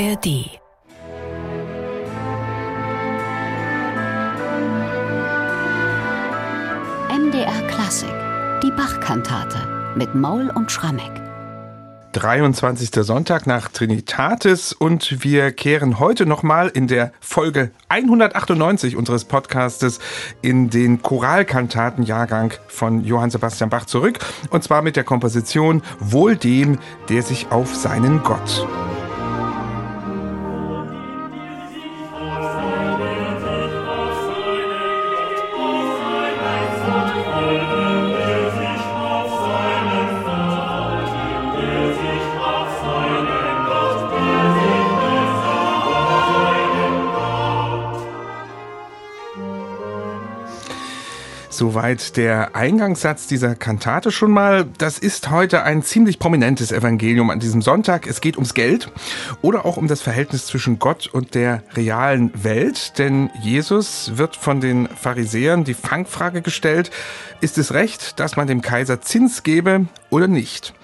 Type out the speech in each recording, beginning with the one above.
ARD MDR Klassik, die Bachkantate mit Maul und Schrammeck. 23. Sonntag nach Trinitatis und wir kehren heute nochmal in der Folge 198 unseres Podcastes in den Choralkantatenjahrgang von Johann Sebastian Bach zurück und zwar mit der Komposition Wohl dem, der sich auf seinen Gott Soweit der Eingangssatz dieser Kantate schon mal. Das ist heute ein ziemlich prominentes Evangelium an diesem Sonntag. Es geht ums Geld oder auch um das Verhältnis zwischen Gott und der realen Welt. Denn Jesus wird von den Pharisäern die Fangfrage gestellt, ist es recht, dass man dem Kaiser Zins gebe oder nicht?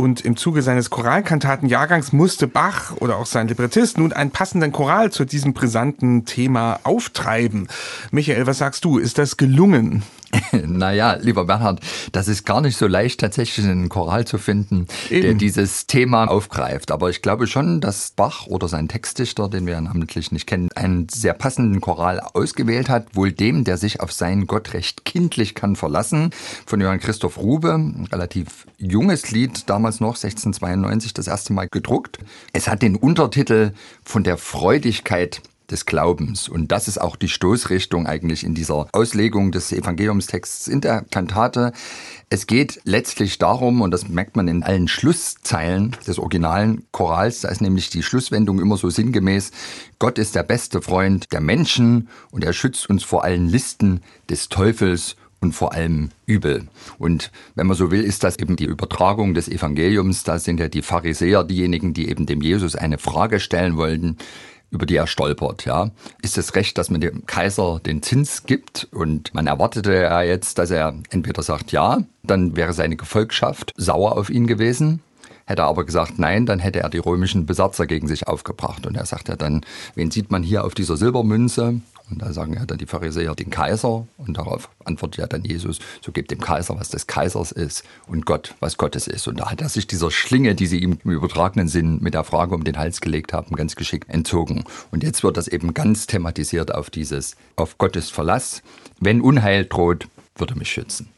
Und im Zuge seines Choralkantatenjahrgangs musste Bach oder auch sein Librettist nun einen passenden Choral zu diesem brisanten Thema auftreiben. Michael, was sagst du? Ist das gelungen? Naja, lieber Bernhard, das ist gar nicht so leicht, tatsächlich einen Choral zu finden, Eben. der dieses Thema aufgreift. Aber ich glaube schon, dass Bach oder sein Textdichter, den wir ja namentlich nicht kennen, einen sehr passenden Choral ausgewählt hat. Wohl dem, der sich auf seinen Gott recht kindlich kann verlassen. Von Johann Christoph Rube, ein relativ junges Lied, damals noch 1692 das erste Mal gedruckt. Es hat den Untertitel von der Freudigkeit des Glaubens. Und das ist auch die Stoßrichtung eigentlich in dieser Auslegung des Evangeliumstexts in der Kantate. Es geht letztlich darum, und das merkt man in allen Schlusszeilen des originalen Chorals, da ist nämlich die Schlusswendung immer so sinngemäß, Gott ist der beste Freund der Menschen und er schützt uns vor allen Listen des Teufels und vor allem übel. Und wenn man so will, ist das eben die Übertragung des Evangeliums. Da sind ja die Pharisäer diejenigen, die eben dem Jesus eine Frage stellen wollten über die er stolpert. Ja, ist es recht, dass man dem Kaiser den Zins gibt und man erwartete ja jetzt, dass er entweder sagt ja, dann wäre seine Gefolgschaft sauer auf ihn gewesen. Hätte er aber gesagt nein, dann hätte er die römischen Besatzer gegen sich aufgebracht. Und er sagt ja dann, wen sieht man hier auf dieser Silbermünze? Und da sagen ja dann die Pharisäer den Kaiser. Und darauf antwortet ja dann Jesus, so gebt dem Kaiser, was des Kaisers ist und Gott, was Gottes ist. Und da hat er sich dieser Schlinge, die sie ihm im übertragenen Sinn mit der Frage um den Hals gelegt haben, ganz geschickt entzogen. Und jetzt wird das eben ganz thematisiert auf dieses, auf Gottes Verlass. Wenn Unheil droht, würde mich schützen.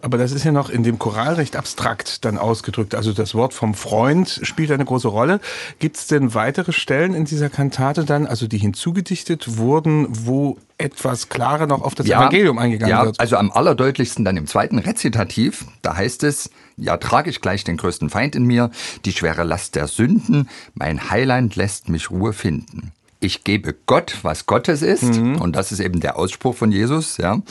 Aber das ist ja noch in dem Choral recht abstrakt dann ausgedrückt. Also das Wort vom Freund spielt eine große Rolle. Gibt es denn weitere Stellen in dieser Kantate dann, also die hinzugedichtet wurden, wo etwas klarer noch auf das ja, Evangelium eingegangen ja, wird? Also am allerdeutlichsten dann im zweiten Rezitativ, da heißt es, ja, trage ich gleich den größten Feind in mir, die schwere Last der Sünden, mein Heiland lässt mich Ruhe finden. Ich gebe Gott, was Gottes ist, mhm. und das ist eben der Ausspruch von Jesus, ja.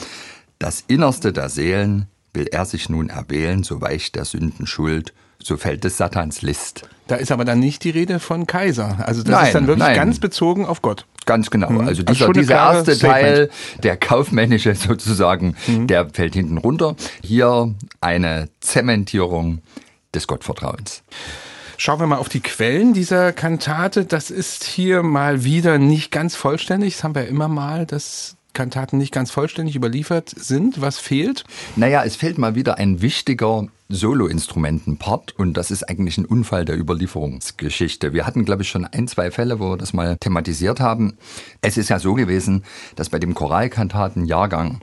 Das Innerste der Seelen will er sich nun erwählen, so weicht der Sünden Schuld, so fällt es Satans List. Da ist aber dann nicht die Rede von Kaiser. Also das nein, ist dann wirklich nein. ganz bezogen auf Gott. Ganz genau. Mhm. Also dieser, also dieser erste Statement. Teil, der kaufmännische sozusagen, mhm. der fällt hinten runter. Hier eine Zementierung des Gottvertrauens. Schauen wir mal auf die Quellen dieser Kantate. Das ist hier mal wieder nicht ganz vollständig. Das haben wir immer mal, dass Kantaten nicht ganz vollständig überliefert sind. Was fehlt? Naja, es fehlt mal wieder ein wichtiger Solo-Instrumenten-Part und das ist eigentlich ein Unfall der Überlieferungsgeschichte. Wir hatten, glaube ich, schon ein, zwei Fälle, wo wir das mal thematisiert haben. Es ist ja so gewesen, dass bei dem Choralkantaten-Jahrgang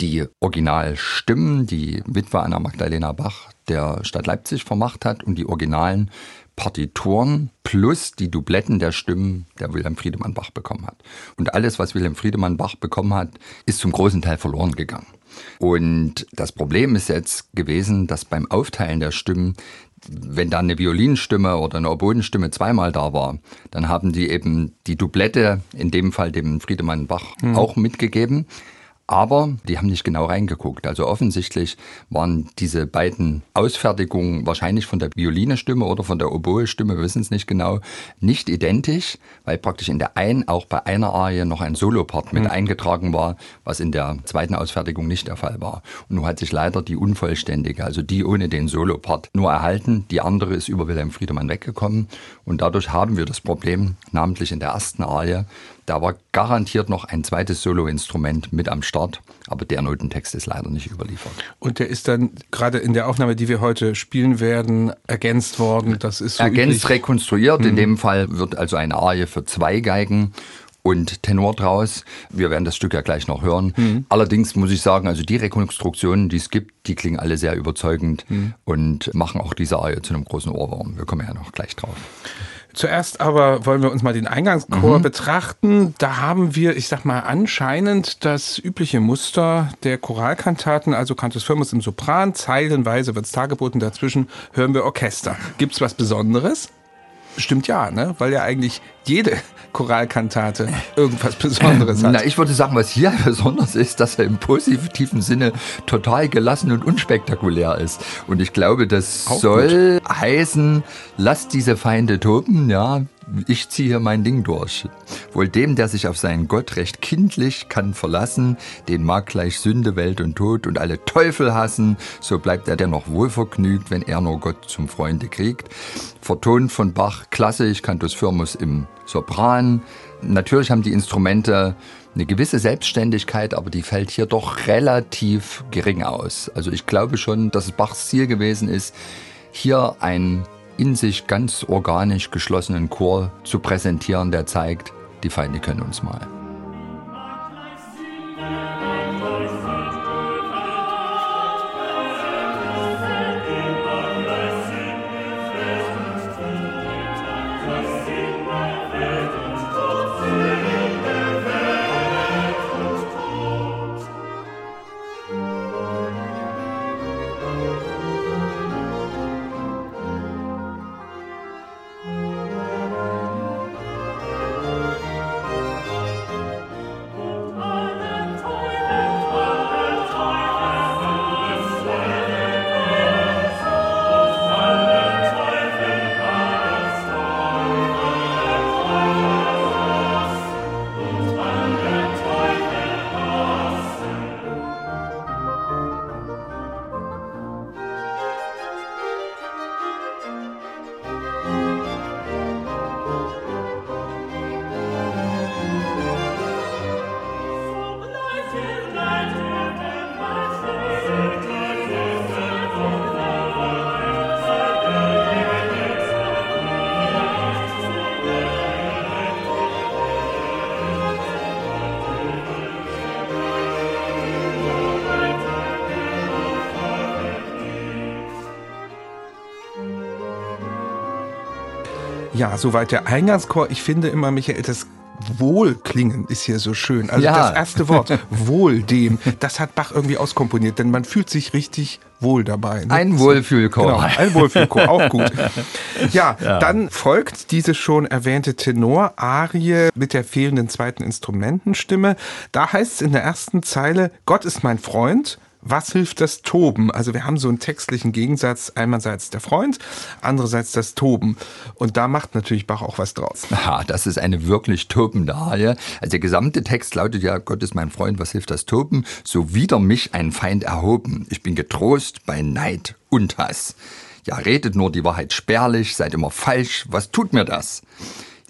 die Originalstimmen, die Witwe Anna Magdalena Bach der Stadt Leipzig vermacht hat und die originalen Partituren plus die Dubletten der Stimmen, der Wilhelm Friedemann Bach bekommen hat. Und alles, was Wilhelm Friedemann Bach bekommen hat, ist zum großen Teil verloren gegangen. Und das Problem ist jetzt gewesen, dass beim Aufteilen der Stimmen wenn da eine Violinstimme oder eine Oboenstimme zweimal da war, dann haben die eben die Dublette, in dem Fall dem Friedemann Bach, mhm. auch mitgegeben. Aber die haben nicht genau reingeguckt. Also offensichtlich waren diese beiden Ausfertigungen wahrscheinlich von der Violinestimme oder von der Oboe-Stimme, wir wissen es nicht genau, nicht identisch, weil praktisch in der einen auch bei einer Arie noch ein Solopart mit mhm. eingetragen war, was in der zweiten Ausfertigung nicht der Fall war. Und nun hat sich leider die unvollständige, also die ohne den Solopart, nur erhalten. Die andere ist über Wilhelm Friedemann weggekommen. Und dadurch haben wir das Problem, namentlich in der ersten Arie, da war garantiert noch ein zweites Soloinstrument mit am Start, aber der Notentext ist leider nicht überliefert. Und der ist dann gerade in der Aufnahme, die wir heute spielen werden, ergänzt worden. Das ist so ergänzt, üblich. rekonstruiert. Mhm. In dem Fall wird also eine Arie für zwei Geigen und Tenor draus. Wir werden das Stück ja gleich noch hören. Mhm. Allerdings muss ich sagen, also die Rekonstruktionen, die es gibt, die klingen alle sehr überzeugend mhm. und machen auch diese Arie zu einem großen Ohrwurm. Wir kommen ja noch gleich drauf. Zuerst aber wollen wir uns mal den Eingangschor mhm. betrachten. Da haben wir, ich sag mal, anscheinend das übliche Muster der Choralkantaten, also Cantus Firmus im Sopran, zeilenweise wird es dargeboten, dazwischen hören wir Orchester. Gibt's was Besonderes? Stimmt ja, ne? Weil ja eigentlich jede Choralkantate irgendwas Besonderes hat. Na, ich würde sagen, was hier besonders ist, dass er im positiven Sinne total gelassen und unspektakulär ist. Und ich glaube, das Auch soll gut. heißen, lasst diese Feinde toben, ja, ich ziehe hier mein Ding durch. Wohl dem, der sich auf seinen Gott recht kindlich kann verlassen, den mag gleich Sünde, Welt und Tod und alle Teufel hassen, so bleibt er dennoch wohlvergnügt, wenn er nur Gott zum Freunde kriegt. Vertont von Bach, klassisch, Cantus Firmus im Sopran. Natürlich haben die Instrumente eine gewisse Selbstständigkeit, aber die fällt hier doch relativ gering aus. Also ich glaube schon, dass es Bachs Ziel gewesen ist, hier ein in sich ganz organisch geschlossenen Chor zu präsentieren, der zeigt, die Feinde können uns mal. Ja, soweit der Eingangschor. Ich finde immer, Michael, das Wohlklingen ist hier so schön. Also ja. das erste Wort, wohl dem, das hat Bach irgendwie auskomponiert, denn man fühlt sich richtig wohl dabei. Ne? Ein Wohlfühlchor. Genau, ein Wohlfühlchor, auch gut. Ja, ja, dann folgt diese schon erwähnte Tenor-Arie mit der fehlenden zweiten Instrumentenstimme. Da heißt es in der ersten Zeile, Gott ist mein Freund, was hilft das Toben? Also wir haben so einen textlichen Gegensatz, einerseits der Freund, andererseits das Toben. Und da macht natürlich Bach auch was draus. Ja, das ist eine wirklich tobende Arie. Also der gesamte Text lautet ja, Gott ist mein Freund, was hilft das Toben? So wider mich ein Feind erhoben. Ich bin getrost bei Neid und Hass. Ja, redet nur die Wahrheit spärlich, seid immer falsch, was tut mir das?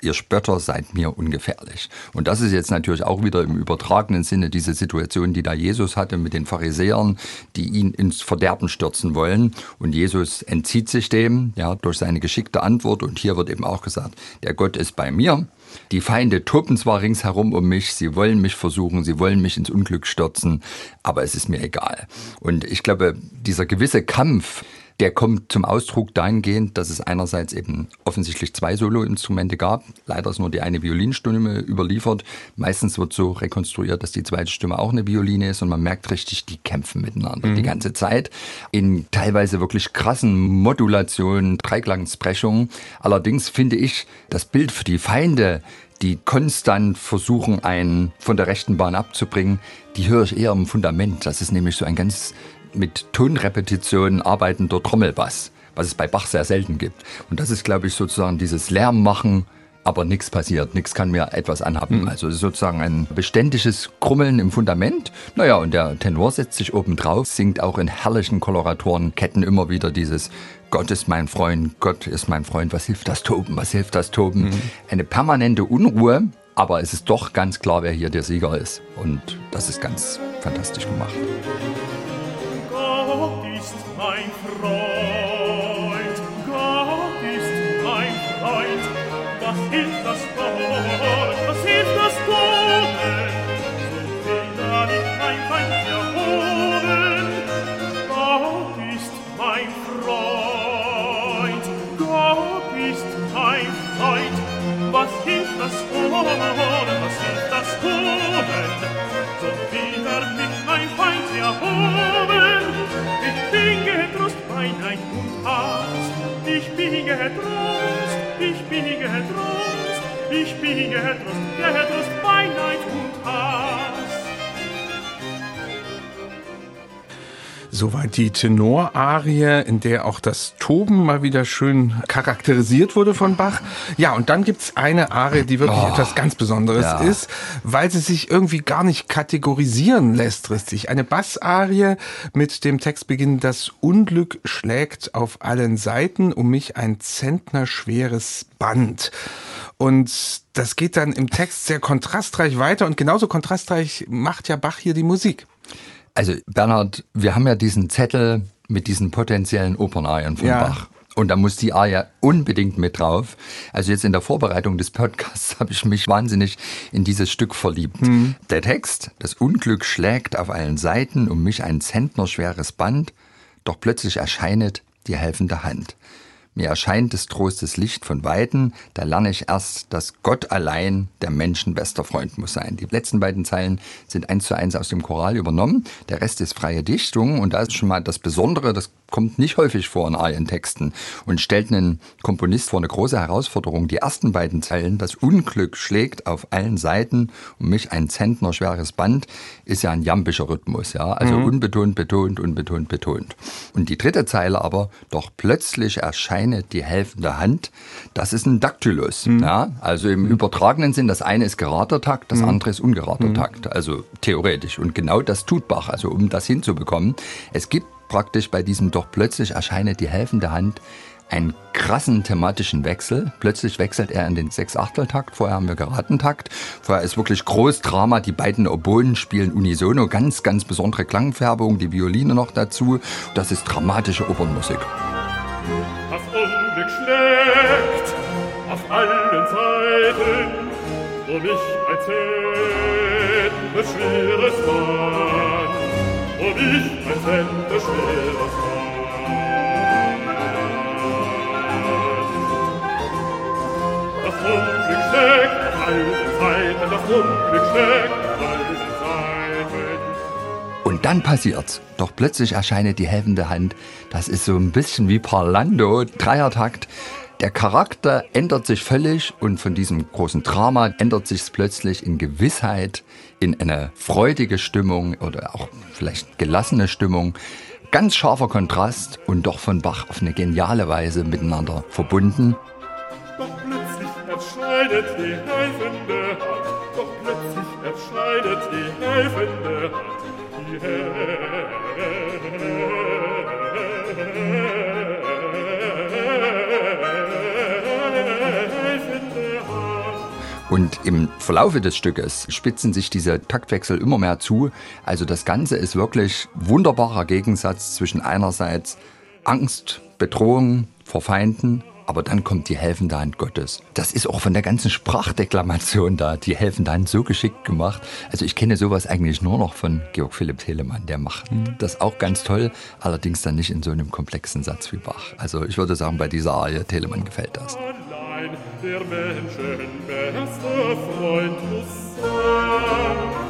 Ihr Spötter seid mir ungefährlich. Und das ist jetzt natürlich auch wieder im übertragenen Sinne diese Situation, die da Jesus hatte mit den Pharisäern, die ihn ins Verderben stürzen wollen. Und Jesus entzieht sich dem, ja, durch seine geschickte Antwort. Und hier wird eben auch gesagt, der Gott ist bei mir. Die Feinde toben zwar ringsherum um mich, sie wollen mich versuchen, sie wollen mich ins Unglück stürzen, aber es ist mir egal. Und ich glaube, dieser gewisse Kampf, der kommt zum Ausdruck dahingehend, dass es einerseits eben offensichtlich zwei Soloinstrumente gab. Leider ist nur die eine Violinstimme überliefert. Meistens wird so rekonstruiert, dass die zweite Stimme auch eine Violine ist und man merkt richtig, die kämpfen miteinander mhm. die ganze Zeit in teilweise wirklich krassen Modulationen, Dreiklangsprechungen. Allerdings finde ich das Bild für die Feinde, die konstant versuchen, einen von der rechten Bahn abzubringen, die höre ich eher im Fundament. Das ist nämlich so ein ganz mit Tonrepetitionen arbeitender Trommelbass, was es bei Bach sehr selten gibt. Und das ist, glaube ich, sozusagen dieses Lärmmachen, aber nichts passiert, nichts kann mir etwas anhaben. Mhm. Also sozusagen ein beständiges Krummeln im Fundament. Naja, und der Tenor setzt sich oben drauf, singt auch in herrlichen Koloratorenketten immer wieder dieses Gott ist mein Freund, Gott ist mein Freund, was hilft das Toben, was hilft das Toben? Mhm. Eine permanente Unruhe, aber es ist doch ganz klar, wer hier der Sieger ist. Und das ist ganz fantastisch gemacht. mein Freund, Gott ist mein Freund, was hilft das Wort? Getrost, ich bin getrost, ich bin getrost, getrost bei Neid und Hass. Soweit die Tenorarie, in der auch das Toben mal wieder schön charakterisiert wurde von Bach. Ja, und dann gibt's eine Arie, die wirklich oh, etwas ganz Besonderes ja. ist, weil sie sich irgendwie gar nicht kategorisieren lässt, richtig. Eine Bassarie mit dem Textbeginn Das Unglück schlägt auf allen Seiten, um mich ein Zentner schweres Band. Und das geht dann im Text sehr kontrastreich weiter und genauso kontrastreich macht ja Bach hier die Musik. Also Bernhard, wir haben ja diesen Zettel mit diesen potenziellen Opernarien von ja. Bach. Und da muss die Aria unbedingt mit drauf. Also jetzt in der Vorbereitung des Podcasts habe ich mich wahnsinnig in dieses Stück verliebt. Mhm. Der Text, das Unglück schlägt auf allen Seiten um mich ein zentnerschweres Band, doch plötzlich erscheinet die helfende Hand. Mir erscheint des Trostes Licht von Weiten, da lerne ich erst, dass Gott allein der Menschen bester Freund muss sein. Die letzten beiden Zeilen sind eins zu eins aus dem Choral übernommen. Der Rest ist freie Dichtung und da ist schon mal das Besondere, das kommt nicht häufig vor in Arientexten und stellt einen Komponist vor eine große Herausforderung. Die ersten beiden Zeilen, das Unglück schlägt auf allen Seiten und mich ein Zentner schweres Band, ist ja ein jampischer Rhythmus, ja, also mhm. unbetont, betont, unbetont, betont. Und die dritte Zeile aber, doch plötzlich erscheinet die helfende Hand, das ist ein Daktylus, mhm. ja, also im übertragenen Sinn, das eine ist gerader Takt, das mhm. andere ist ungerader mhm. Takt, also theoretisch. Und genau das tut Bach, also um das hinzubekommen. Es gibt praktisch bei diesem doch plötzlich erscheine die helfende Hand einen krassen thematischen Wechsel. Plötzlich wechselt er in den Sechs-Achtel-Takt. Vorher haben wir geraten Takt. Vorher ist wirklich groß Drama. Die beiden Oboen spielen unisono. Ganz, ganz besondere Klangfärbung. Die Violine noch dazu. Das ist dramatische Opernmusik. Das Unglück schlägt auf allen Seiten um mich ein Zehn schweres Mal ob ich mein Sender schwerer Das Unglück steckt auf allen Seiten, das Unglück steckt auf allen Seiten. Und dann passiert's. Doch plötzlich erscheint die helfende Hand. Das ist so ein bisschen wie Parlando, Dreiertakt. Der Charakter ändert sich völlig und von diesem großen Drama ändert sich es plötzlich in Gewissheit, in eine freudige Stimmung oder auch vielleicht gelassene Stimmung. Ganz scharfer Kontrast und doch von Bach auf eine geniale Weise miteinander verbunden. Doch plötzlich erscheidet die helfende Hand, doch plötzlich erscheidet die helfende Hand, die Und im Verlaufe des Stückes spitzen sich diese Taktwechsel immer mehr zu. Also das Ganze ist wirklich wunderbarer Gegensatz zwischen einerseits Angst, Bedrohung vor Feinden Aber dann kommt die helfende Hand Gottes. Das ist auch von der ganzen Sprachdeklamation da, die helfende Hand so geschickt gemacht. Also ich kenne sowas eigentlich nur noch von Georg Philipp Telemann. Der macht mhm. das auch ganz toll, allerdings dann nicht in so einem komplexen Satz wie Bach. Also ich würde sagen, bei dieser Arie Telemann gefällt das. Allein der Menschen bester Freund muss sein.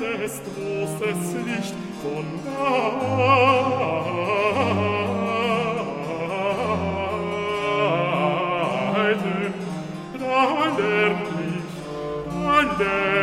des großes Licht von weitem, da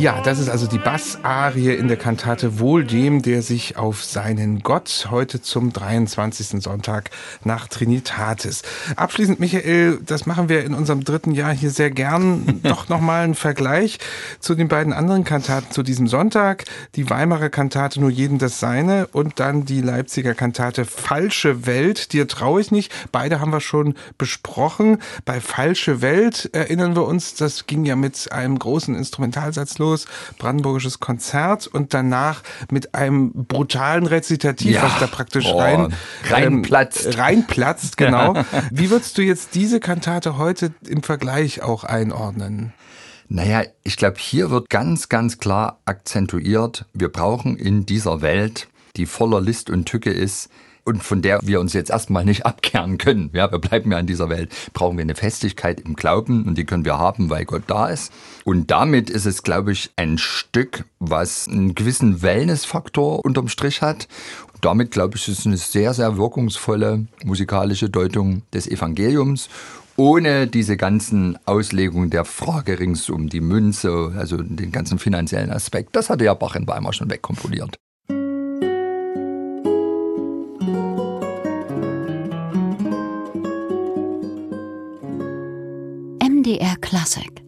Ja, das ist also die Bassarie in der Kantate Wohl dem, der sich auf seinen Gott heute zum 23. Sonntag nach Trinitatis. Abschließend, Michael, das machen wir in unserem dritten Jahr hier sehr gern. Doch nochmal ein Vergleich zu den beiden anderen Kantaten zu diesem Sonntag. Die Weimarer Kantate Nur jeden das Seine und dann die Leipziger Kantate Falsche Welt. Dir traue ich nicht. Beide haben wir schon besprochen. Bei Falsche Welt erinnern wir uns, das ging ja mit einem großen Instrumentalsatz los, brandenburgisches Konzert und danach mit einem brutalen Rezitativ, ja. was da praktisch oh, rein reinplatzt. Ähm, reinplatzt, genau. Wie würdest du jetzt diese Kantate heute im Vergleich auch einordnen? Naja, ich glaube, hier wird ganz, ganz klar akzentuiert, wir brauchen in dieser Welt, die voller List und Tücke ist, und von der wir uns jetzt erstmal nicht abkehren können. Ja, wir bleiben ja in dieser Welt. Brauchen wir eine Festigkeit im Glauben und die können wir haben, weil Gott da ist. Und damit ist es, glaube ich, ein Stück, was einen gewissen Wellnessfaktor unterm Strich hat. Und damit, glaube ich, ist es eine sehr, sehr wirkungsvolle musikalische Deutung des Evangeliums ohne diese ganzen Auslegungen der Frage rings um die Münze, also den ganzen finanziellen Aspekt. Das hatte ja Bach in Weimar schon wegkomponiert. MDR Classic.